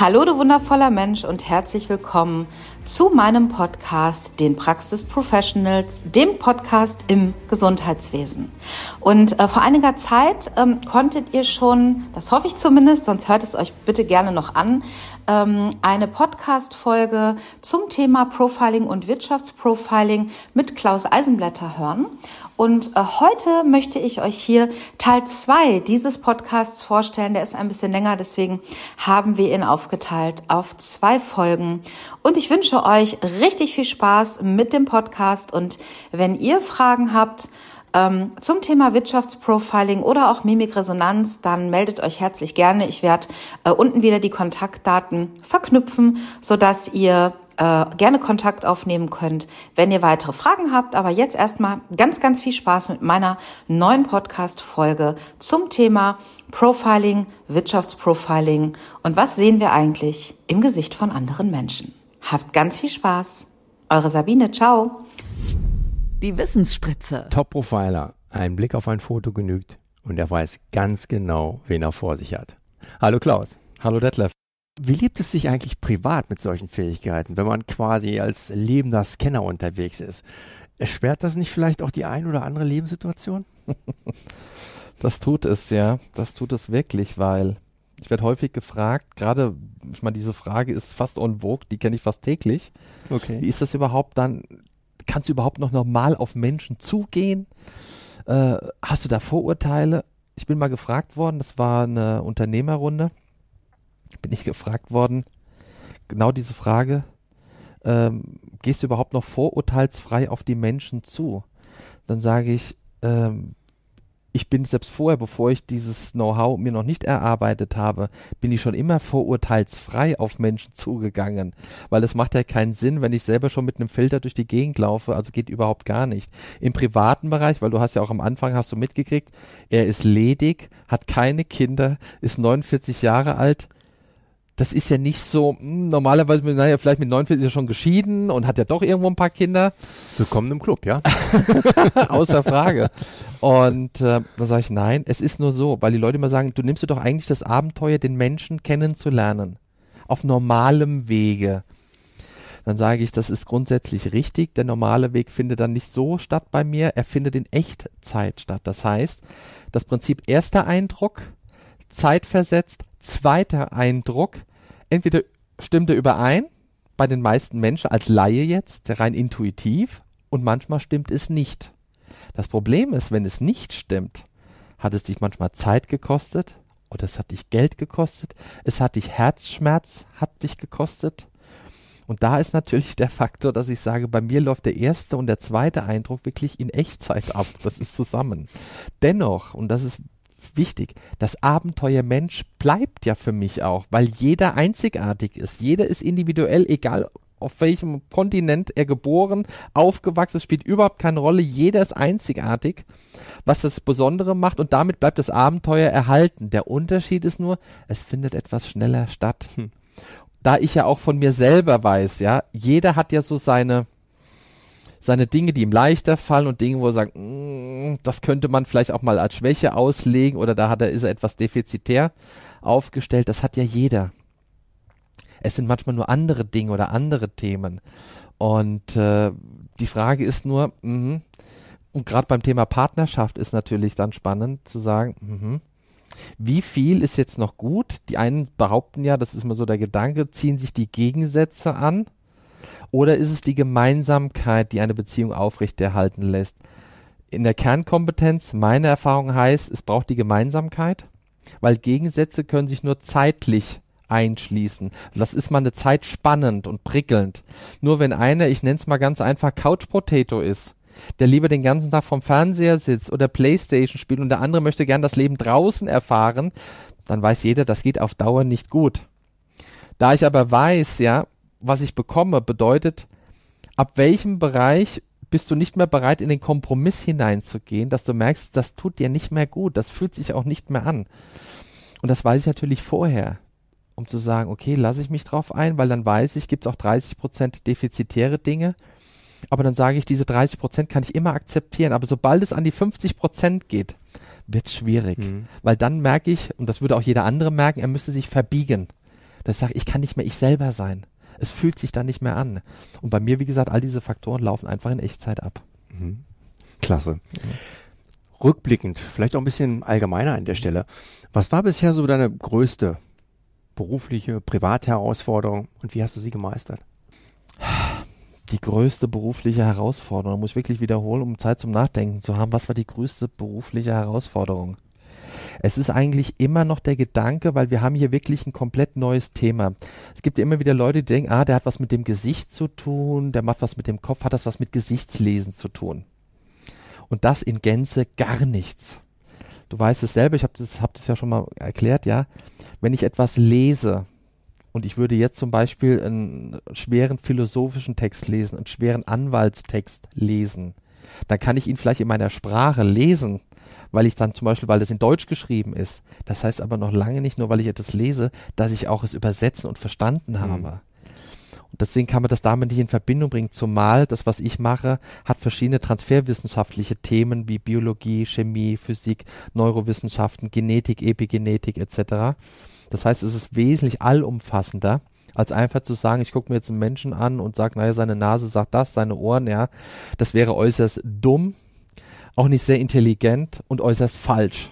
Hallo du wundervoller Mensch und herzlich willkommen zu meinem Podcast, den Praxis Professionals, dem Podcast im Gesundheitswesen. Und äh, vor einiger Zeit ähm, konntet ihr schon, das hoffe ich zumindest, sonst hört es euch bitte gerne noch an, ähm, eine Podcast-Folge zum Thema Profiling und Wirtschaftsprofiling mit Klaus Eisenblätter hören. Und äh, heute möchte ich euch hier Teil zwei dieses Podcasts vorstellen. Der ist ein bisschen länger, deswegen haben wir ihn aufgeteilt auf zwei Folgen. Und ich wünsche euch richtig viel Spaß mit dem Podcast. Und wenn ihr Fragen habt, ähm, zum Thema Wirtschaftsprofiling oder auch Mimikresonanz, dann meldet euch herzlich gerne. Ich werde äh, unten wieder die Kontaktdaten verknüpfen, sodass ihr äh, gerne Kontakt aufnehmen könnt, wenn ihr weitere Fragen habt. Aber jetzt erstmal ganz, ganz viel Spaß mit meiner neuen Podcast-Folge zum Thema Profiling, Wirtschaftsprofiling und was sehen wir eigentlich im Gesicht von anderen Menschen. Habt ganz viel Spaß. Eure Sabine, ciao. Die Wissensspritze. Top-Profiler. Ein Blick auf ein Foto genügt und er weiß ganz genau, wen er vor sich hat. Hallo Klaus. Hallo Detlef. Wie lebt es sich eigentlich privat mit solchen Fähigkeiten, wenn man quasi als lebender Scanner unterwegs ist? Erschwert das nicht vielleicht auch die ein oder andere Lebenssituation? das tut es, ja. Das tut es wirklich, weil ich werde häufig gefragt, gerade, ich meine, diese Frage ist fast on vogue, die kenne ich fast täglich. Okay. Wie ist das überhaupt dann? Kannst du überhaupt noch normal auf Menschen zugehen? Äh, hast du da Vorurteile? Ich bin mal gefragt worden, das war eine Unternehmerrunde bin ich gefragt worden, genau diese Frage, ähm, gehst du überhaupt noch vorurteilsfrei auf die Menschen zu? Dann sage ich, ähm, ich bin selbst vorher, bevor ich dieses Know-how mir noch nicht erarbeitet habe, bin ich schon immer vorurteilsfrei auf Menschen zugegangen. Weil es macht ja keinen Sinn, wenn ich selber schon mit einem Filter durch die Gegend laufe. Also geht überhaupt gar nicht. Im privaten Bereich, weil du hast ja auch am Anfang hast du mitgekriegt, er ist ledig, hat keine Kinder, ist 49 Jahre alt, das ist ja nicht so, mh, hm, normalerweise, naja, vielleicht mit 49 ist er schon geschieden und hat ja doch irgendwo ein paar Kinder. Willkommen im Club, ja? Außer Frage. Und äh, dann sage ich, nein, es ist nur so, weil die Leute immer sagen, du nimmst dir doch eigentlich das Abenteuer, den Menschen kennenzulernen. Auf normalem Wege. Dann sage ich, das ist grundsätzlich richtig. Der normale Weg findet dann nicht so statt bei mir. Er findet in Echtzeit statt. Das heißt, das Prinzip erster Eindruck, zeitversetzt, zweiter Eindruck, entweder stimmt er überein, bei den meisten Menschen als Laie jetzt, rein intuitiv, und manchmal stimmt es nicht. Das Problem ist, wenn es nicht stimmt, hat es dich manchmal Zeit gekostet oder es hat dich Geld gekostet, es hat dich Herzschmerz, hat dich gekostet. Und da ist natürlich der Faktor, dass ich sage, bei mir läuft der erste und der zweite Eindruck wirklich in Echtzeit ab. Das ist zusammen. Dennoch, und das ist wichtig. Das Abenteuer Mensch bleibt ja für mich auch, weil jeder einzigartig ist. Jeder ist individuell, egal auf welchem Kontinent er geboren, aufgewachsen, es spielt überhaupt keine Rolle. Jeder ist einzigartig, was das Besondere macht und damit bleibt das Abenteuer erhalten. Der Unterschied ist nur, es findet etwas schneller statt. Hm. Da ich ja auch von mir selber weiß, ja, jeder hat ja so seine, seine Dinge, die ihm leichter fallen und Dinge, wo er sagt, mm, das könnte man vielleicht auch mal als Schwäche auslegen oder da hat er, ist er etwas defizitär aufgestellt. Das hat ja jeder. Es sind manchmal nur andere Dinge oder andere Themen. Und äh, die Frage ist nur, mh, und gerade beim Thema Partnerschaft ist natürlich dann spannend zu sagen, mh, wie viel ist jetzt noch gut? Die einen behaupten ja, das ist immer so der Gedanke, ziehen sich die Gegensätze an oder ist es die Gemeinsamkeit, die eine Beziehung aufrechterhalten lässt? In der Kernkompetenz, meine Erfahrung heißt, es braucht die Gemeinsamkeit, weil Gegensätze können sich nur zeitlich einschließen. Das ist mal eine Zeit spannend und prickelnd. Nur wenn einer, ich nenne es mal ganz einfach, Couch Potato ist, der lieber den ganzen Tag vom Fernseher sitzt oder Playstation spielt und der andere möchte gern das Leben draußen erfahren, dann weiß jeder, das geht auf Dauer nicht gut. Da ich aber weiß, ja, was ich bekomme, bedeutet, ab welchem Bereich bist du nicht mehr bereit, in den Kompromiss hineinzugehen, dass du merkst, das tut dir nicht mehr gut, das fühlt sich auch nicht mehr an. Und das weiß ich natürlich vorher, um zu sagen, okay, lasse ich mich drauf ein, weil dann weiß ich, gibt es auch 30 Prozent defizitäre Dinge. Aber dann sage ich, diese 30 Prozent kann ich immer akzeptieren. Aber sobald es an die 50 Prozent geht, wird es schwierig. Mhm. Weil dann merke ich, und das würde auch jeder andere merken, er müsste sich verbiegen. Ich sage, ich kann nicht mehr ich selber sein es fühlt sich dann nicht mehr an. Und bei mir, wie gesagt, all diese Faktoren laufen einfach in Echtzeit ab. Mhm. Klasse. Ja. Rückblickend, vielleicht auch ein bisschen allgemeiner an der Stelle. Was war bisher so deine größte berufliche, private Herausforderung und wie hast du sie gemeistert? Die größte berufliche Herausforderung, muss ich wirklich wiederholen, um Zeit zum Nachdenken zu haben. Was war die größte berufliche Herausforderung? Es ist eigentlich immer noch der Gedanke, weil wir haben hier wirklich ein komplett neues Thema. Es gibt ja immer wieder Leute, die denken, ah, der hat was mit dem Gesicht zu tun, der macht was mit dem Kopf, hat das was mit Gesichtslesen zu tun. Und das in Gänze gar nichts. Du weißt es selber, ich habe das, hab das ja schon mal erklärt, ja. Wenn ich etwas lese, und ich würde jetzt zum Beispiel einen schweren philosophischen Text lesen, einen schweren Anwaltstext lesen, dann kann ich ihn vielleicht in meiner Sprache lesen, weil ich dann zum Beispiel, weil es in Deutsch geschrieben ist. Das heißt aber noch lange nicht nur, weil ich etwas lese, dass ich auch es übersetzen und verstanden mhm. habe. Und deswegen kann man das damit nicht in Verbindung bringen, zumal das, was ich mache, hat verschiedene transferwissenschaftliche Themen wie Biologie, Chemie, Physik, Neurowissenschaften, Genetik, Epigenetik etc. Das heißt, es ist wesentlich allumfassender als einfach zu sagen, ich gucke mir jetzt einen Menschen an und sage, naja, seine Nase sagt das, seine Ohren, ja, das wäre äußerst dumm auch nicht sehr intelligent und äußerst falsch.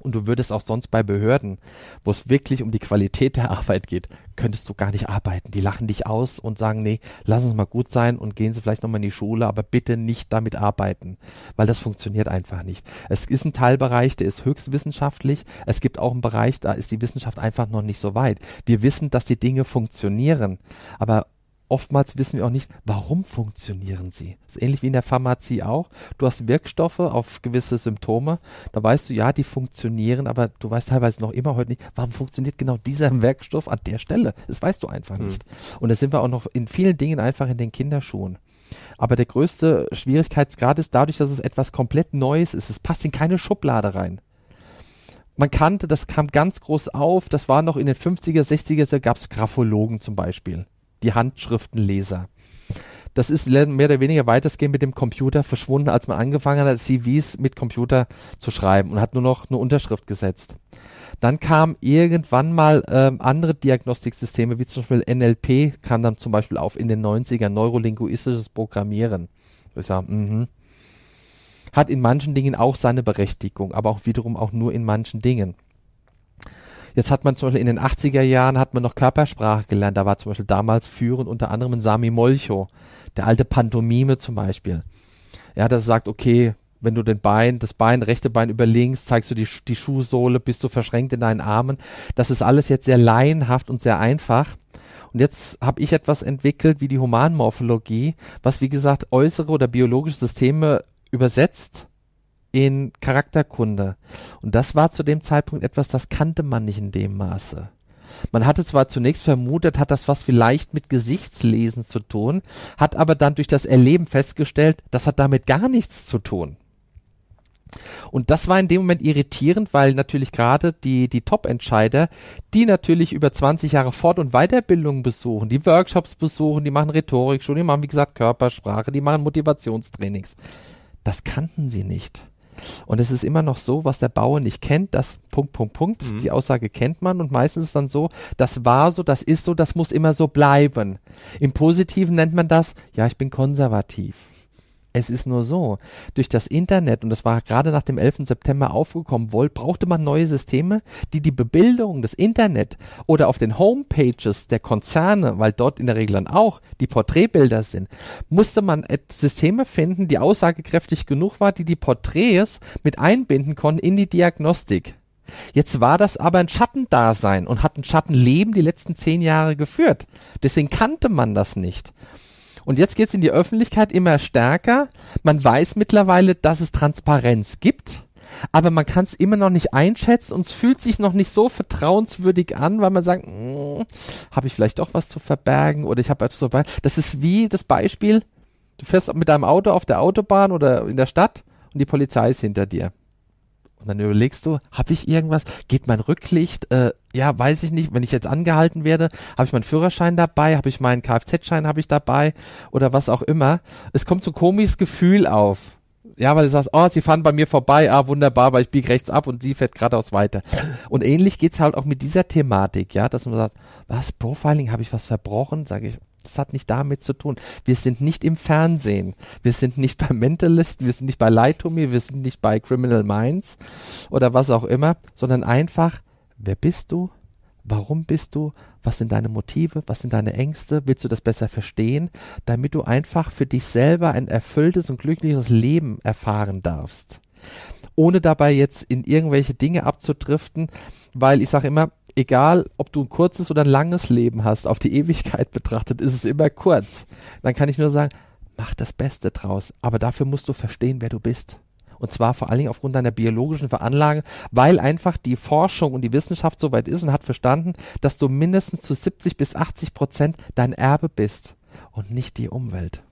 Und du würdest auch sonst bei Behörden, wo es wirklich um die Qualität der Arbeit geht, könntest du gar nicht arbeiten. Die lachen dich aus und sagen, nee, lass uns mal gut sein und gehen Sie vielleicht nochmal in die Schule, aber bitte nicht damit arbeiten, weil das funktioniert einfach nicht. Es ist ein Teilbereich, der ist höchst wissenschaftlich. Es gibt auch einen Bereich, da ist die Wissenschaft einfach noch nicht so weit. Wir wissen, dass die Dinge funktionieren, aber oftmals wissen wir auch nicht, warum funktionieren sie. Das ist ähnlich wie in der Pharmazie auch. Du hast Wirkstoffe auf gewisse Symptome, da weißt du, ja, die funktionieren, aber du weißt teilweise noch immer heute nicht, warum funktioniert genau dieser Wirkstoff an der Stelle. Das weißt du einfach mhm. nicht. Und da sind wir auch noch in vielen Dingen einfach in den Kinderschuhen. Aber der größte Schwierigkeitsgrad ist dadurch, dass es etwas komplett Neues ist. Es passt in keine Schublade rein man kannte, das kam ganz groß auf, das war noch in den 50er, 60er, da gab es Graphologen zum Beispiel die Handschriftenleser. Das ist mehr oder weniger weitestgehend mit dem Computer verschwunden, als man angefangen hat, CVs mit Computer zu schreiben und hat nur noch eine Unterschrift gesetzt. Dann kam irgendwann mal ähm, andere Diagnostiksysteme, wie zum Beispiel NLP, kam dann zum Beispiel auf in den 90ern, neurolinguistisches Programmieren. Ich sag, mhm. Hat in manchen Dingen auch seine Berechtigung, aber auch wiederum auch nur in manchen Dingen. Jetzt hat man zum Beispiel in den 80er Jahren hat man noch Körpersprache gelernt. Da war zum Beispiel damals führend unter anderem ein Sami Molcho, der alte Pantomime zum Beispiel. Ja, das sagt, okay, wenn du den Bein, das Bein, rechte Bein über zeigst du die, die Schuhsohle, bist du verschränkt in deinen Armen. Das ist alles jetzt sehr laienhaft und sehr einfach. Und jetzt habe ich etwas entwickelt wie die Humanmorphologie, was wie gesagt äußere oder biologische Systeme übersetzt in Charakterkunde. Und das war zu dem Zeitpunkt etwas, das kannte man nicht in dem Maße. Man hatte zwar zunächst vermutet, hat das was vielleicht mit Gesichtslesen zu tun, hat aber dann durch das Erleben festgestellt, das hat damit gar nichts zu tun. Und das war in dem Moment irritierend, weil natürlich gerade die, die Top-Entscheider, die natürlich über 20 Jahre Fort- und Weiterbildung besuchen, die Workshops besuchen, die machen Rhetorik schon, die machen, wie gesagt, Körpersprache, die machen Motivationstrainings. Das kannten sie nicht. Und es ist immer noch so, was der Bauer nicht kennt, das Punkt, Punkt, Punkt. Mhm. Die Aussage kennt man und meistens ist dann so, das war so, das ist so, das muss immer so bleiben. Im Positiven nennt man das, ja, ich bin konservativ. Es ist nur so, durch das Internet, und das war gerade nach dem 11. September aufgekommen, wollt, brauchte man neue Systeme, die die Bebilderung des Internet oder auf den Homepages der Konzerne, weil dort in der Regel dann auch die Porträtbilder sind, musste man Systeme finden, die aussagekräftig genug war, die die Porträts mit einbinden konnten in die Diagnostik. Jetzt war das aber ein Schattendasein und hat ein Schattenleben die letzten zehn Jahre geführt. Deswegen kannte man das nicht. Und jetzt geht es in die Öffentlichkeit immer stärker. Man weiß mittlerweile, dass es Transparenz gibt, aber man kann es immer noch nicht einschätzen und es fühlt sich noch nicht so vertrauenswürdig an, weil man sagt, hm, habe ich vielleicht doch was zu verbergen oder ich habe etwas zu verbergen. Das ist wie das Beispiel, du fährst mit deinem Auto auf der Autobahn oder in der Stadt und die Polizei ist hinter dir. Und dann überlegst du, habe ich irgendwas? Geht mein Rücklicht? Äh, ja, weiß ich nicht. Wenn ich jetzt angehalten werde, habe ich meinen Führerschein dabei? Habe ich meinen Kfz-Schein habe ich dabei? Oder was auch immer. Es kommt so ein komisches Gefühl auf. Ja, weil du sagst, oh, sie fahren bei mir vorbei, ah, wunderbar, weil ich biege rechts ab und sie fährt geradeaus weiter. Und ähnlich geht's halt auch mit dieser Thematik, ja, dass man sagt, was, Profiling, habe ich was verbrochen? Sage ich, das hat nicht damit zu tun. Wir sind nicht im Fernsehen. Wir sind nicht bei Mentalisten, wir sind nicht bei Lie to Me, wir sind nicht bei Criminal Minds oder was auch immer, sondern einfach, wer bist du? Warum bist du? Was sind deine Motive? Was sind deine Ängste? Willst du das besser verstehen? Damit du einfach für dich selber ein erfülltes und glückliches Leben erfahren darfst. Ohne dabei jetzt in irgendwelche Dinge abzudriften, weil ich sage immer, egal ob du ein kurzes oder ein langes Leben hast, auf die Ewigkeit betrachtet, ist es immer kurz. Dann kann ich nur sagen, mach das Beste draus. Aber dafür musst du verstehen, wer du bist. Und zwar vor allen Dingen aufgrund deiner biologischen Veranlagung, weil einfach die Forschung und die Wissenschaft so weit ist und hat verstanden, dass du mindestens zu 70 bis 80 Prozent dein Erbe bist und nicht die Umwelt.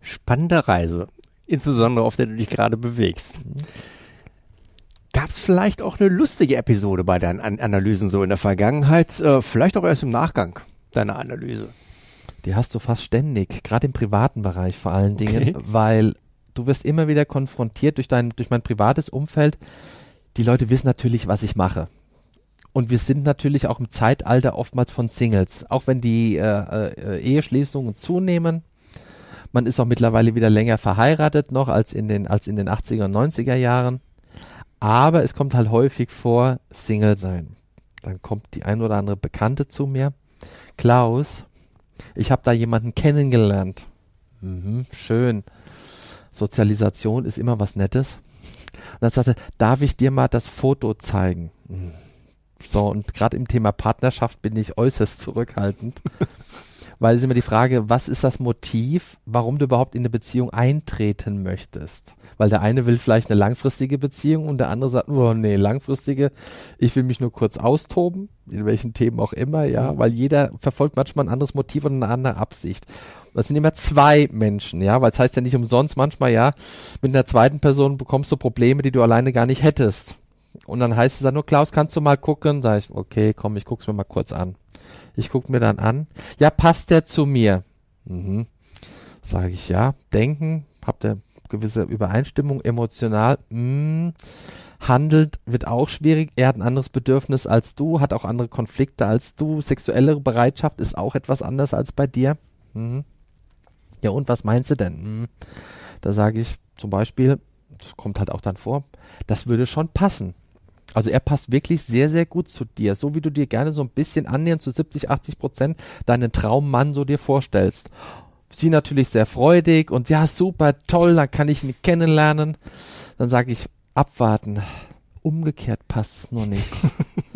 Spannende Reise, insbesondere auf der du dich gerade bewegst. Mhm. Gab es vielleicht auch eine lustige Episode bei deinen An Analysen so in der Vergangenheit, äh, vielleicht auch erst im Nachgang deiner Analyse? Die hast du fast ständig, gerade im privaten Bereich vor allen Dingen, okay. weil du wirst immer wieder konfrontiert durch dein, durch mein privates Umfeld. Die Leute wissen natürlich, was ich mache. Und wir sind natürlich auch im Zeitalter oftmals von Singles, auch wenn die äh, äh, Eheschließungen zunehmen. Man ist auch mittlerweile wieder länger verheiratet noch als in den, als in den 80er und 90er Jahren. Aber es kommt halt häufig vor, Single sein. Dann kommt die ein oder andere Bekannte zu mir. Klaus, ich habe da jemanden kennengelernt. Mhm, schön. Sozialisation ist immer was Nettes. Und dann sagte, darf ich dir mal das Foto zeigen? Mhm. So, und gerade im Thema Partnerschaft bin ich äußerst zurückhaltend. weil es ist immer die Frage, was ist das Motiv, warum du überhaupt in eine Beziehung eintreten möchtest? Weil der eine will vielleicht eine langfristige Beziehung und der andere sagt, oh nee, langfristige, ich will mich nur kurz austoben, in welchen Themen auch immer, ja, weil jeder verfolgt manchmal ein anderes Motiv und eine andere Absicht. Das sind immer zwei Menschen, ja, weil es heißt ja nicht umsonst manchmal, ja, mit einer zweiten Person bekommst du Probleme, die du alleine gar nicht hättest. Und dann heißt es dann nur, Klaus, kannst du mal gucken? Sag ich, okay, komm, ich guck's mir mal kurz an. Ich guck mir dann an, ja, passt der zu mir? Mhm. Sage ich, ja, denken, habt ihr gewisse Übereinstimmung, emotional, mh, handelt, wird auch schwierig. Er hat ein anderes Bedürfnis als du, hat auch andere Konflikte als du. Sexuelle Bereitschaft ist auch etwas anders als bei dir. Mhm. Ja, und was meinst du denn? Mhm. Da sage ich zum Beispiel, das kommt halt auch dann vor, das würde schon passen. Also er passt wirklich sehr, sehr gut zu dir, so wie du dir gerne so ein bisschen annähernd zu 70, 80 Prozent deinen Traummann so dir vorstellst. Sie natürlich sehr freudig und ja, super, toll, dann kann ich ihn kennenlernen. Dann sage ich, abwarten. Umgekehrt passt es nur nicht.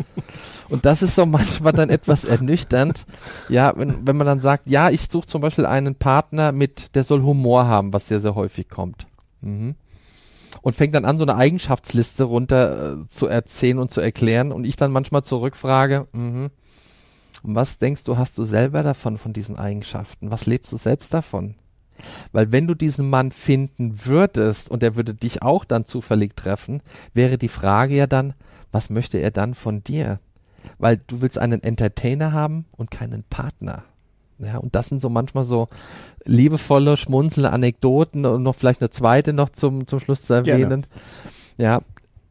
und das ist so manchmal dann etwas ernüchternd. Ja, wenn, wenn man dann sagt, ja, ich suche zum Beispiel einen Partner mit, der soll Humor haben, was sehr, sehr häufig kommt. Mhm und fängt dann an, so eine Eigenschaftsliste runter äh, zu erzählen und zu erklären und ich dann manchmal zurückfrage, mhm, was denkst du, hast du selber davon, von diesen Eigenschaften? Was lebst du selbst davon? Weil wenn du diesen Mann finden würdest und er würde dich auch dann zufällig treffen, wäre die Frage ja dann, was möchte er dann von dir? Weil du willst einen Entertainer haben und keinen Partner. Ja, und das sind so manchmal so liebevolle, schmunzelnde Anekdoten und noch vielleicht eine zweite noch zum, zum Schluss zu erwähnen. Gerne. Ja,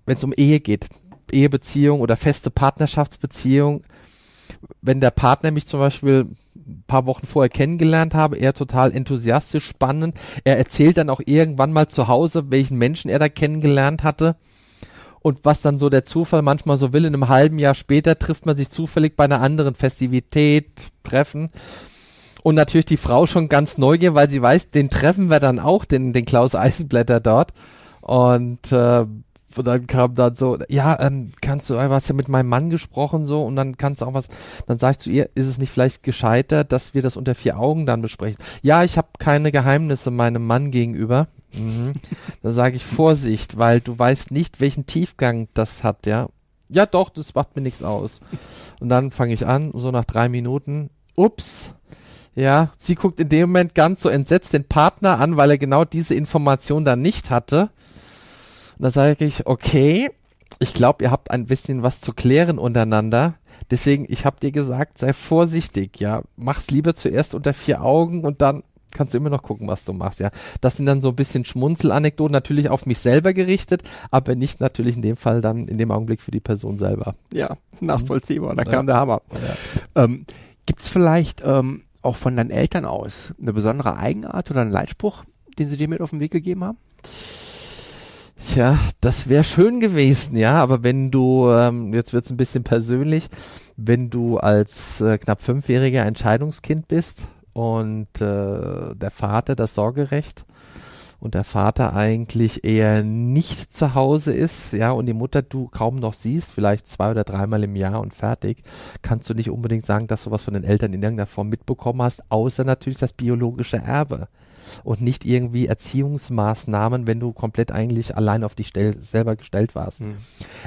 wenn es um Ehe geht, Ehebeziehung oder feste Partnerschaftsbeziehung, wenn der Partner mich zum Beispiel ein paar Wochen vorher kennengelernt habe, er total enthusiastisch, spannend. Er erzählt dann auch irgendwann mal zu Hause, welchen Menschen er da kennengelernt hatte. Und was dann so der Zufall manchmal so will, in einem halben Jahr später trifft man sich zufällig bei einer anderen Festivität, Treffen und natürlich die Frau schon ganz neugierig, weil sie weiß, den treffen wir dann auch, den, den Klaus Eisenblätter dort. Und, äh, und dann kam dann so, ja, ähm, kannst du, du hast ja mit meinem Mann gesprochen so und dann kannst du auch was, dann sag ich zu ihr, ist es nicht vielleicht gescheiter, dass wir das unter vier Augen dann besprechen? Ja, ich habe keine Geheimnisse meinem Mann gegenüber. Mhm. da sage ich Vorsicht, weil du weißt nicht, welchen Tiefgang das hat, ja. Ja, doch, das macht mir nichts aus. Und dann fange ich an, so nach drei Minuten, ups, ja, sie guckt in dem Moment ganz so entsetzt den Partner an, weil er genau diese Information dann nicht hatte. Und da sage ich, okay, ich glaube, ihr habt ein bisschen was zu klären untereinander. Deswegen, ich habe dir gesagt, sei vorsichtig, ja. Mach's lieber zuerst unter vier Augen und dann kannst du immer noch gucken, was du machst, ja. Das sind dann so ein bisschen Schmunzelanekdoten, natürlich auf mich selber gerichtet, aber nicht natürlich in dem Fall dann in dem Augenblick für die Person selber. Ja, nachvollziehbar, da kam der Hammer. Ja. Ähm, gibt's vielleicht ähm, auch von deinen Eltern aus eine besondere Eigenart oder einen Leitspruch, den sie dir mit auf den Weg gegeben haben? Tja, das wäre schön gewesen, ja, aber wenn du, ähm, jetzt wird's ein bisschen persönlich, wenn du als äh, knapp fünfjähriger Entscheidungskind bist und äh, der Vater das Sorgerecht und der Vater eigentlich eher nicht zu Hause ist, ja, und die Mutter du kaum noch siehst, vielleicht zwei oder dreimal im Jahr und fertig, kannst du nicht unbedingt sagen, dass du was von den Eltern in irgendeiner Form mitbekommen hast, außer natürlich das biologische Erbe und nicht irgendwie Erziehungsmaßnahmen, wenn du komplett eigentlich allein auf dich selber gestellt warst. Mhm.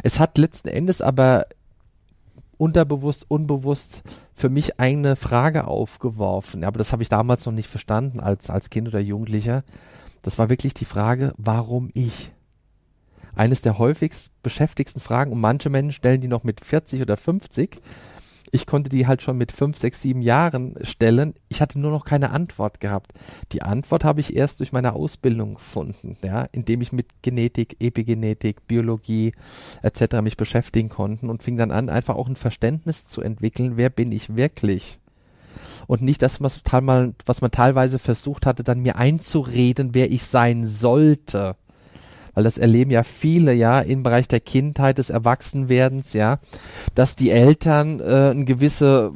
Es hat letzten Endes aber unterbewusst, unbewusst für mich eine Frage aufgeworfen. Aber das habe ich damals noch nicht verstanden als, als Kind oder Jugendlicher. Das war wirklich die Frage, warum ich? Eines der häufigst beschäftigsten Fragen und manche Menschen stellen die noch mit 40 oder 50. Ich konnte die halt schon mit 5, 6, 7 Jahren stellen. Ich hatte nur noch keine Antwort gehabt. Die Antwort habe ich erst durch meine Ausbildung gefunden, ja, indem ich mit Genetik, Epigenetik, Biologie etc. mich beschäftigen konnte und fing dann an, einfach auch ein Verständnis zu entwickeln, wer bin ich wirklich? Und nicht das, was, was man teilweise versucht hatte, dann mir einzureden, wer ich sein sollte. Weil das erleben ja viele, ja, im Bereich der Kindheit, des Erwachsenwerdens, ja, dass die Eltern äh, eine gewisse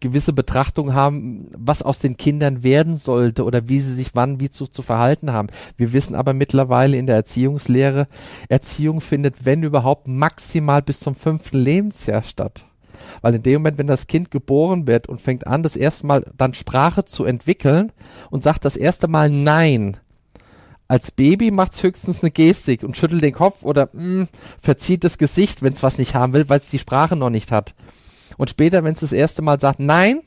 gewisse Betrachtung haben, was aus den Kindern werden sollte oder wie sie sich wann wie zu, zu verhalten haben. Wir wissen aber mittlerweile in der Erziehungslehre, Erziehung findet, wenn überhaupt, maximal bis zum fünften Lebensjahr statt. Weil in dem Moment, wenn das Kind geboren wird und fängt an, das erste Mal dann Sprache zu entwickeln und sagt das erste Mal Nein, als Baby macht es höchstens eine Gestik und schüttelt den Kopf oder mh, mm, verzieht das Gesicht, wenn es was nicht haben will, weil es die Sprache noch nicht hat. Und später, wenn es das erste Mal sagt Nein,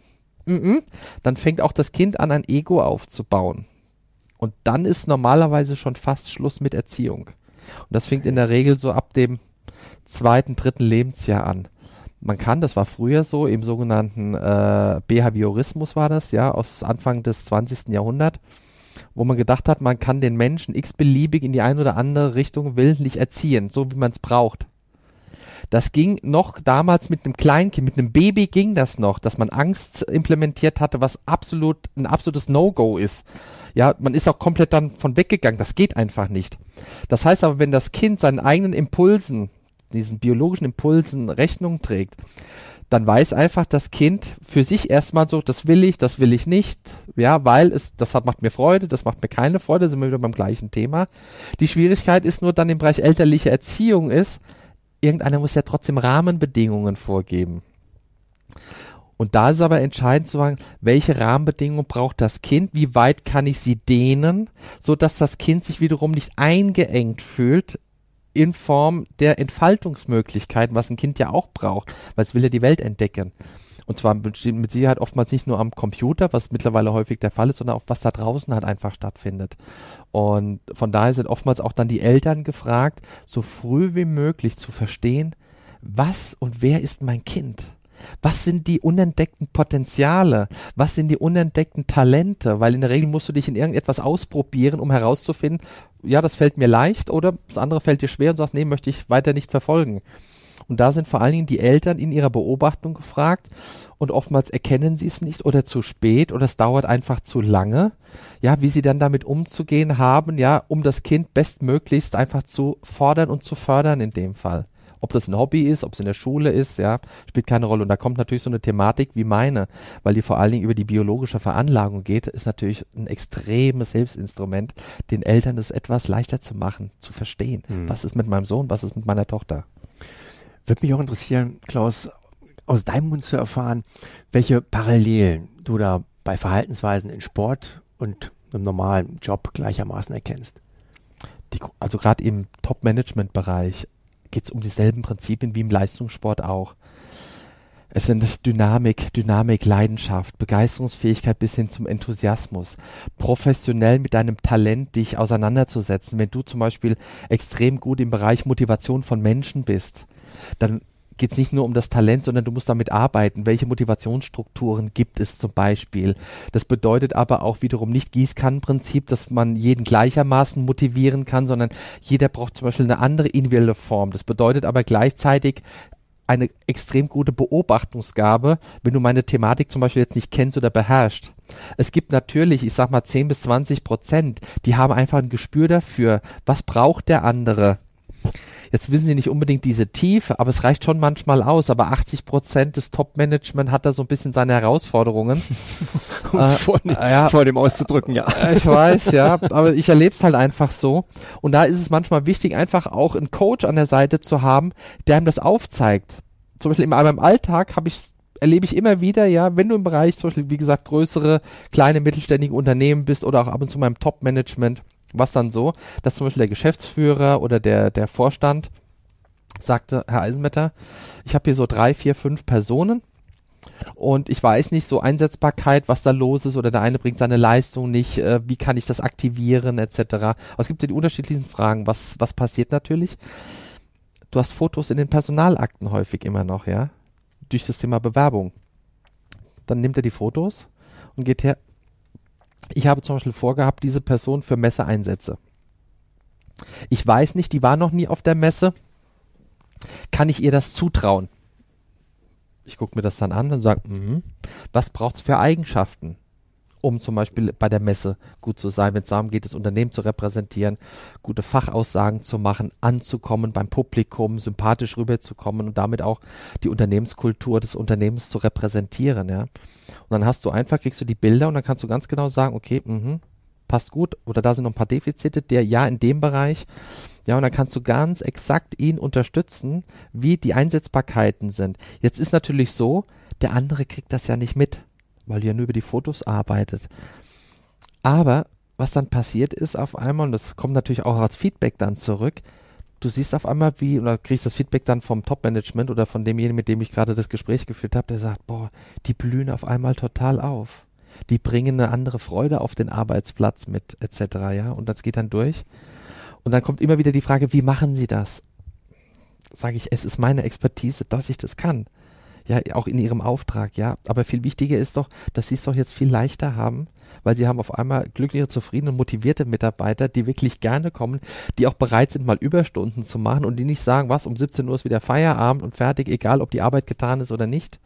mh, dann fängt auch das Kind an, ein Ego aufzubauen. Und dann ist normalerweise schon fast Schluss mit Erziehung. Und das fängt in der Regel so ab dem zweiten, dritten Lebensjahr an man kann, das war früher so, im sogenannten äh, Behaviorismus war das, ja, aus Anfang des 20. Jahrhunderts, wo man gedacht hat, man kann den Menschen x-beliebig in die eine oder andere Richtung willentlich erziehen, so wie man es braucht. Das ging noch damals mit einem Kleinkind, mit einem Baby ging das noch, dass man Angst implementiert hatte, was absolut ein absolutes No-Go ist. Ja, man ist auch komplett dann von weggegangen. Das geht einfach nicht. Das heißt aber, wenn das Kind seinen eigenen Impulsen diesen biologischen Impulsen Rechnung trägt, dann weiß einfach das Kind für sich erstmal so, das will ich, das will ich nicht, ja, weil es, das hat, macht mir Freude, das macht mir keine Freude, sind wir wieder beim gleichen Thema. Die Schwierigkeit ist nur dann im Bereich elterliche Erziehung ist, irgendeiner muss ja trotzdem Rahmenbedingungen vorgeben. Und da ist aber entscheidend zu sagen, welche Rahmenbedingungen braucht das Kind, wie weit kann ich sie dehnen, so dass das Kind sich wiederum nicht eingeengt fühlt in Form der Entfaltungsmöglichkeiten, was ein Kind ja auch braucht, weil es will ja die Welt entdecken. Und zwar mit Sicherheit oftmals nicht nur am Computer, was mittlerweile häufig der Fall ist, sondern auch was da draußen halt einfach stattfindet. Und von daher sind oftmals auch dann die Eltern gefragt, so früh wie möglich zu verstehen, was und wer ist mein Kind? Was sind die unentdeckten Potenziale? Was sind die unentdeckten Talente? Weil in der Regel musst du dich in irgendetwas ausprobieren, um herauszufinden, ja, das fällt mir leicht oder das andere fällt dir schwer und sagst, nee, möchte ich weiter nicht verfolgen. Und da sind vor allen Dingen die Eltern in ihrer Beobachtung gefragt und oftmals erkennen sie es nicht oder zu spät oder es dauert einfach zu lange. Ja, wie sie dann damit umzugehen haben, ja, um das Kind bestmöglichst einfach zu fordern und zu fördern in dem Fall. Ob das ein Hobby ist, ob es in der Schule ist, ja, spielt keine Rolle. Und da kommt natürlich so eine Thematik wie meine, weil die vor allen Dingen über die biologische Veranlagung geht, ist natürlich ein extremes Hilfsinstrument, den Eltern es etwas leichter zu machen, zu verstehen. Hm. Was ist mit meinem Sohn, was ist mit meiner Tochter? Würde mich auch interessieren, Klaus, aus deinem Mund zu erfahren, welche Parallelen du da bei Verhaltensweisen in Sport und im normalen Job gleichermaßen erkennst. Die, also gerade im Top-Management-Bereich geht es um dieselben Prinzipien wie im Leistungssport auch. Es sind Dynamik, Dynamik, Leidenschaft, Begeisterungsfähigkeit bis hin zum Enthusiasmus. Professionell mit deinem Talent dich auseinanderzusetzen. Wenn du zum Beispiel extrem gut im Bereich Motivation von Menschen bist, dann geht es nicht nur um das Talent, sondern du musst damit arbeiten. Welche Motivationsstrukturen gibt es zum Beispiel? Das bedeutet aber auch wiederum nicht Gießkannenprinzip, dass man jeden gleichermaßen motivieren kann, sondern jeder braucht zum Beispiel eine andere individuelle Form. Das bedeutet aber gleichzeitig eine extrem gute Beobachtungsgabe, wenn du meine Thematik zum Beispiel jetzt nicht kennst oder beherrschst. Es gibt natürlich, ich sag mal 10 bis 20 Prozent, die haben einfach ein Gespür dafür, was braucht der andere Jetzt wissen sie nicht unbedingt diese Tiefe, aber es reicht schon manchmal aus. Aber 80 Prozent des Top-Management hat da so ein bisschen seine Herausforderungen. um äh, vor, ja, vor dem auszudrücken, ja. Äh, ich weiß, ja. Aber ich erlebe es halt einfach so. Und da ist es manchmal wichtig, einfach auch einen Coach an der Seite zu haben, der einem das aufzeigt. Zum Beispiel in meinem Alltag habe ich erlebe ich immer wieder, ja, wenn du im Bereich zum Beispiel, wie gesagt, größere, kleine, mittelständige Unternehmen bist oder auch ab und zu meinem Top-Management, was dann so, dass zum Beispiel der Geschäftsführer oder der, der Vorstand sagte, Herr Eisenmetter, ich habe hier so drei, vier, fünf Personen und ich weiß nicht, so Einsetzbarkeit, was da los ist oder der eine bringt seine Leistung nicht, äh, wie kann ich das aktivieren etc. Aber es gibt ja die unterschiedlichen Fragen. Was, was passiert natürlich? Du hast Fotos in den Personalakten häufig immer noch, ja, durch das Thema Bewerbung. Dann nimmt er die Fotos und geht her, ich habe zum Beispiel vorgehabt, diese Person für Messeeinsätze. Ich weiß nicht, die war noch nie auf der Messe. Kann ich ihr das zutrauen? Ich gucke mir das dann an und sage, mm, was braucht es für Eigenschaften, um zum Beispiel bei der Messe gut zu sein, wenn es darum geht, das Unternehmen zu repräsentieren, gute Fachaussagen zu machen, anzukommen beim Publikum, sympathisch rüberzukommen und damit auch die Unternehmenskultur des Unternehmens zu repräsentieren. Ja. Und dann hast du einfach, kriegst du die Bilder und dann kannst du ganz genau sagen, okay, mh, passt gut oder da sind noch ein paar Defizite, der ja in dem Bereich. Ja, und dann kannst du ganz exakt ihn unterstützen, wie die Einsetzbarkeiten sind. Jetzt ist natürlich so, der andere kriegt das ja nicht mit, weil du ja nur über die Fotos arbeitet. Aber was dann passiert ist auf einmal, und das kommt natürlich auch als Feedback dann zurück, du siehst auf einmal wie, oder kriegst das Feedback dann vom Top-Management oder von demjenigen, mit dem ich gerade das Gespräch geführt habe, der sagt, boah, die blühen auf einmal total auf. Die bringen eine andere Freude auf den Arbeitsplatz mit, etc., ja, und das geht dann durch. Und dann kommt immer wieder die Frage, wie machen sie das? Sage ich, es ist meine Expertise, dass ich das kann. Ja, auch in ihrem Auftrag, ja. Aber viel wichtiger ist doch, dass sie es doch jetzt viel leichter haben, weil sie haben auf einmal glückliche, zufriedene, motivierte Mitarbeiter, die wirklich gerne kommen, die auch bereit sind, mal Überstunden zu machen und die nicht sagen, was, um 17 Uhr ist wieder Feierabend und fertig, egal ob die Arbeit getan ist oder nicht.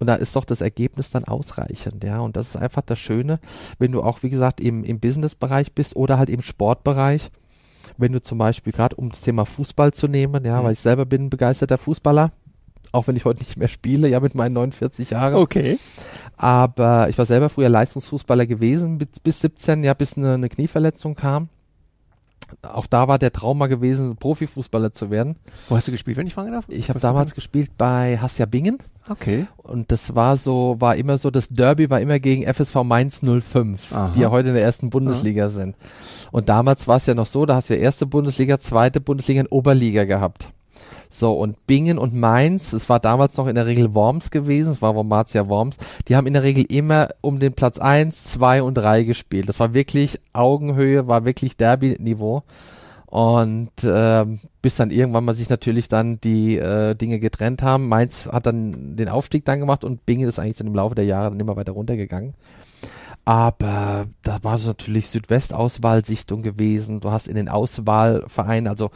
Und da ist doch das Ergebnis dann ausreichend, ja. Und das ist einfach das Schöne, wenn du auch, wie gesagt, im, im Business-Bereich bist oder halt im Sportbereich. Wenn du zum Beispiel gerade, um das Thema Fußball zu nehmen, ja, mhm. weil ich selber bin begeisterter Fußballer, auch wenn ich heute nicht mehr spiele, ja, mit meinen 49 Jahren. Okay. Aber ich war selber früher Leistungsfußballer gewesen, bis, bis 17, ja, bis eine, eine Knieverletzung kam. Auch da war der Trauma gewesen, Profifußballer zu werden. Wo hast du gespielt, wenn ich fragen darf? Ich habe damals gespielt bei Hassia Bingen. Okay. Und das war so, war immer so, das Derby war immer gegen FSV Mainz 05, Aha. die ja heute in der ersten Bundesliga Aha. sind. Und damals war es ja noch so, da hast du ja erste Bundesliga, zweite Bundesliga und Oberliga gehabt. So, und Bingen und Mainz, es war damals noch in der Regel Worms gewesen, es war Wormatia Worms, die haben in der Regel immer um den Platz 1, 2 und 3 gespielt. Das war wirklich Augenhöhe, war wirklich Derby-Niveau. Und äh, bis dann irgendwann mal sich natürlich dann die äh, Dinge getrennt haben. Mainz hat dann den Aufstieg dann gemacht und Bingen ist eigentlich dann im Laufe der Jahre dann immer weiter runtergegangen. Aber da war so natürlich Südwestauswahlsichtung gewesen. Du hast in den Auswahlvereinen, also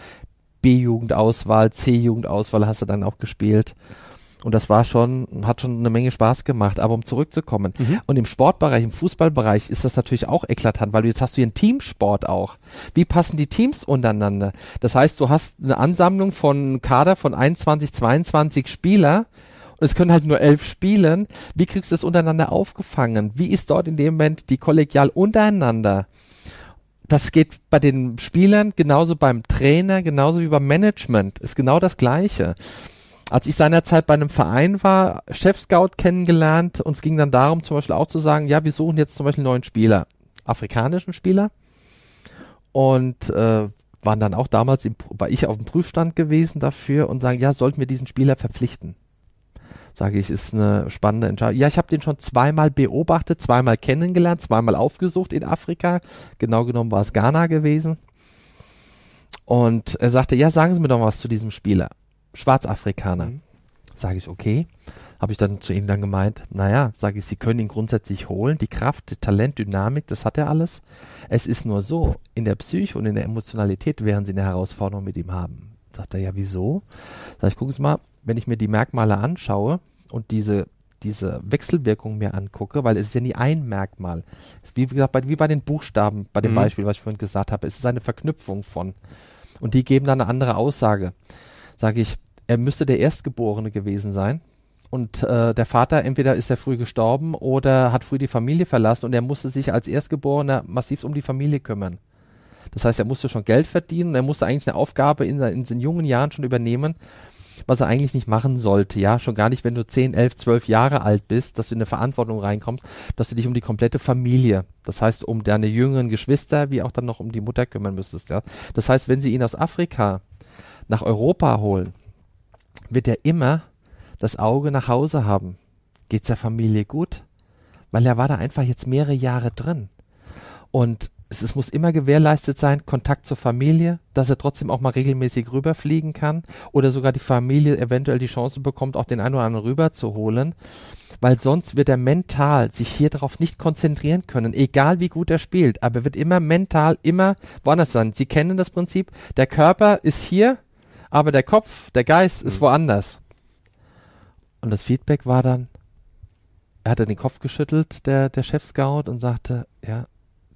B-Jugendauswahl, C-Jugendauswahl hast du dann auch gespielt. Und das war schon, hat schon eine Menge Spaß gemacht. Aber um zurückzukommen, mhm. und im Sportbereich, im Fußballbereich ist das natürlich auch eklatant, weil du jetzt hast du hier einen Teamsport auch. Wie passen die Teams untereinander? Das heißt, du hast eine Ansammlung von Kader von 21, 22 Spieler und es können halt nur elf spielen. Wie kriegst du das untereinander aufgefangen? Wie ist dort in dem Moment die kollegial untereinander? Das geht bei den Spielern genauso beim Trainer, genauso wie beim Management. Ist genau das Gleiche. Als ich seinerzeit bei einem Verein war, Chef-Scout kennengelernt und es ging dann darum, zum Beispiel auch zu sagen, ja, wir suchen jetzt zum Beispiel einen neuen Spieler, afrikanischen Spieler. Und äh, waren dann auch damals, im, war ich auf dem Prüfstand gewesen dafür und sagen, ja, sollten wir diesen Spieler verpflichten? Sage ich, ist eine spannende Entscheidung. Ja, ich habe den schon zweimal beobachtet, zweimal kennengelernt, zweimal aufgesucht in Afrika. Genau genommen war es Ghana gewesen. Und er sagte, ja, sagen Sie mir doch was zu diesem Spieler. Schwarzafrikaner. Mhm. Sage ich, okay. Habe ich dann zu ihm dann gemeint, naja, sage ich, Sie können ihn grundsätzlich holen. Die Kraft, Talent, Dynamik, das hat er alles. Es ist nur so, in der Psyche und in der Emotionalität werden Sie eine Herausforderung mit ihm haben. Sagt er, ja, wieso? Sag ich, gucken Sie mal, wenn ich mir die Merkmale anschaue und diese diese Wechselwirkung mir angucke, weil es ist ja nie ein Merkmal. Wie gesagt, bei, wie bei den Buchstaben, bei dem mhm. Beispiel, was ich vorhin gesagt habe, es ist eine Verknüpfung von. Und die geben dann eine andere Aussage. Sage ich, er müsste der Erstgeborene gewesen sein. Und äh, der Vater, entweder ist er früh gestorben oder hat früh die Familie verlassen und er musste sich als Erstgeborener massiv um die Familie kümmern. Das heißt, er musste schon Geld verdienen, er musste eigentlich eine Aufgabe in, in seinen jungen Jahren schon übernehmen, was er eigentlich nicht machen sollte. Ja, schon gar nicht, wenn du 10, 11, 12 Jahre alt bist, dass du in eine Verantwortung reinkommst, dass du dich um die komplette Familie, das heißt um deine jüngeren Geschwister, wie auch dann noch um die Mutter kümmern müsstest. Ja, das heißt, wenn sie ihn aus Afrika nach Europa holen, wird er immer das Auge nach Hause haben. Geht's der Familie gut? Weil er war da einfach jetzt mehrere Jahre drin. Und es, es, muss immer gewährleistet sein, Kontakt zur Familie, dass er trotzdem auch mal regelmäßig rüberfliegen kann oder sogar die Familie eventuell die Chance bekommt, auch den einen oder anderen rüber zu holen. Weil sonst wird er mental sich hier darauf nicht konzentrieren können, egal wie gut er spielt. Aber er wird immer mental immer woanders sein. Sie kennen das Prinzip, der Körper ist hier, aber der Kopf, der Geist ist mhm. woanders. Und das Feedback war dann, er hatte den Kopf geschüttelt, der, der Chef-Scout, und sagte, ja,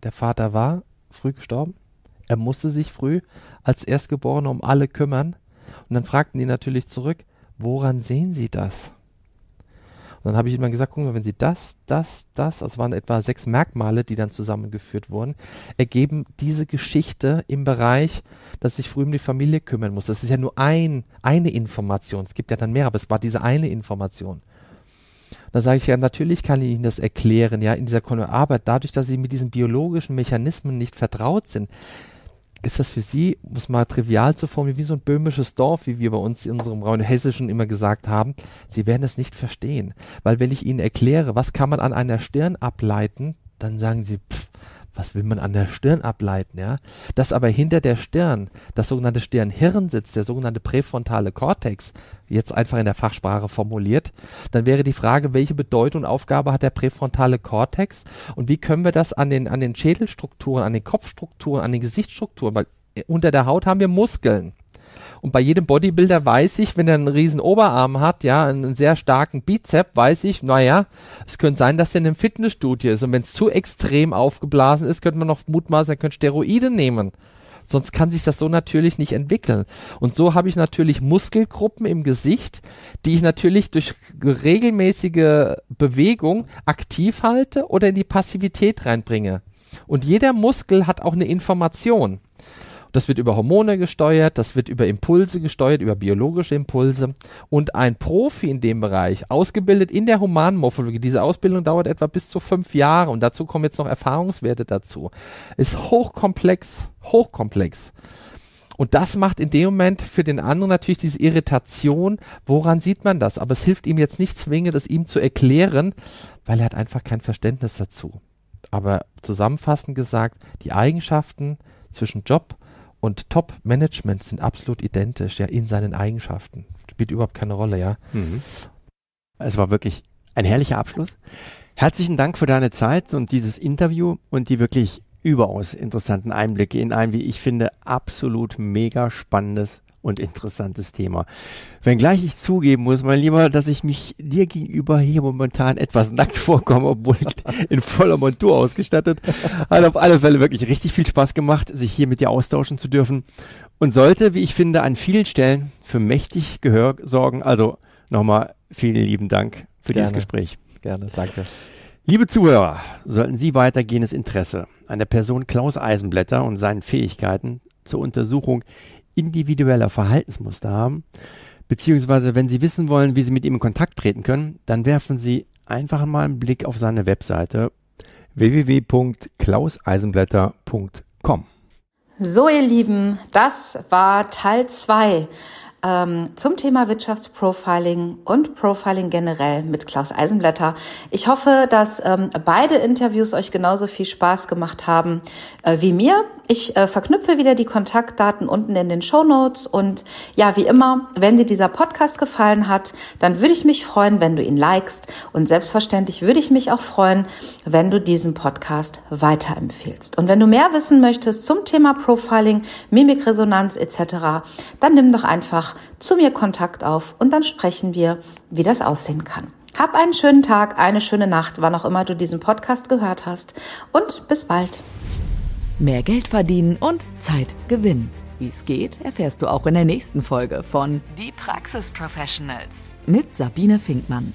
der Vater war früh gestorben. Er musste sich früh als Erstgeborener um alle kümmern. Und dann fragten die natürlich zurück, woran sehen Sie das? Und dann habe ich immer gesagt, gucken wir, wenn Sie das, das, das, also waren etwa sechs Merkmale, die dann zusammengeführt wurden, ergeben diese Geschichte im Bereich, dass sich früh um die Familie kümmern muss. Das ist ja nur ein, eine Information. Es gibt ja dann mehr, aber es war diese eine Information. Da sage ich ja, natürlich kann ich Ihnen das erklären, ja, in dieser Arbeit, dadurch, dass Sie mit diesen biologischen Mechanismen nicht vertraut sind, ist das für Sie, um es mal trivial zu formulieren, wie so ein böhmisches Dorf, wie wir bei uns in unserem Raum Hessischen immer gesagt haben. Sie werden es nicht verstehen. Weil wenn ich Ihnen erkläre, was kann man an einer Stirn ableiten, dann sagen Sie, pff, was will man an der Stirn ableiten, ja? Dass aber hinter der Stirn das sogenannte Stirnhirn sitzt, der sogenannte präfrontale Kortex, jetzt einfach in der Fachsprache formuliert, dann wäre die Frage, welche Bedeutung und Aufgabe hat der präfrontale Kortex und wie können wir das an den, an den Schädelstrukturen, an den Kopfstrukturen, an den Gesichtsstrukturen, weil unter der Haut haben wir Muskeln. Und bei jedem Bodybuilder weiß ich, wenn er einen riesen Oberarm hat, ja, einen sehr starken Bizep, weiß ich, naja, es könnte sein, dass er in einem Fitnessstudio ist. Und wenn es zu extrem aufgeblasen ist, könnte man noch mutmaßen, er könnte Steroide nehmen. Sonst kann sich das so natürlich nicht entwickeln. Und so habe ich natürlich Muskelgruppen im Gesicht, die ich natürlich durch regelmäßige Bewegung aktiv halte oder in die Passivität reinbringe. Und jeder Muskel hat auch eine Information. Das wird über Hormone gesteuert, das wird über Impulse gesteuert, über biologische Impulse. Und ein Profi in dem Bereich, ausgebildet in der Humanmorphologie, diese Ausbildung dauert etwa bis zu fünf Jahre und dazu kommen jetzt noch Erfahrungswerte dazu, ist hochkomplex, hochkomplex. Und das macht in dem Moment für den anderen natürlich diese Irritation. Woran sieht man das? Aber es hilft ihm jetzt nicht zwingend, es ihm zu erklären, weil er hat einfach kein Verständnis dazu. Aber zusammenfassend gesagt, die Eigenschaften zwischen Job und Top-Management sind absolut identisch, ja, in seinen Eigenschaften. Spielt überhaupt keine Rolle, ja. Mhm. Es war wirklich ein herrlicher Abschluss. Herzlichen Dank für deine Zeit und dieses Interview und die wirklich überaus interessanten Einblicke in ein, wie ich finde, absolut mega spannendes und interessantes Thema. Wenngleich ich zugeben muss, mein Lieber, dass ich mich dir gegenüber hier momentan etwas nackt vorkomme, obwohl ich in voller Montur ausgestattet. Hat auf alle Fälle wirklich richtig viel Spaß gemacht, sich hier mit dir austauschen zu dürfen und sollte, wie ich finde, an vielen Stellen für mächtig Gehör sorgen. Also nochmal vielen lieben Dank für Gerne. dieses Gespräch. Gerne, danke. Liebe Zuhörer, sollten Sie weitergehendes Interesse an der Person Klaus Eisenblätter und seinen Fähigkeiten zur Untersuchung individueller Verhaltensmuster haben, beziehungsweise wenn Sie wissen wollen, wie Sie mit ihm in Kontakt treten können, dann werfen Sie einfach mal einen Blick auf seine Webseite www.klauseisenblätter.com. So, ihr Lieben, das war Teil zwei ähm, zum Thema Wirtschaftsprofiling und Profiling generell mit Klaus Eisenblätter. Ich hoffe, dass ähm, beide Interviews euch genauso viel Spaß gemacht haben äh, wie mir. Ich äh, verknüpfe wieder die Kontaktdaten unten in den Show Notes und ja, wie immer, wenn dir dieser Podcast gefallen hat, dann würde ich mich freuen, wenn du ihn likest und selbstverständlich würde ich mich auch freuen, wenn du diesen Podcast weiterempfehlst. Und wenn du mehr wissen möchtest zum Thema Profiling, Mimikresonanz etc., dann nimm doch einfach zu mir Kontakt auf und dann sprechen wir, wie das aussehen kann. Hab einen schönen Tag, eine schöne Nacht, wann auch immer du diesen Podcast gehört hast und bis bald. Mehr Geld verdienen und Zeit gewinnen. Wie es geht, erfährst du auch in der nächsten Folge von Die Praxis Professionals mit Sabine Finkmann.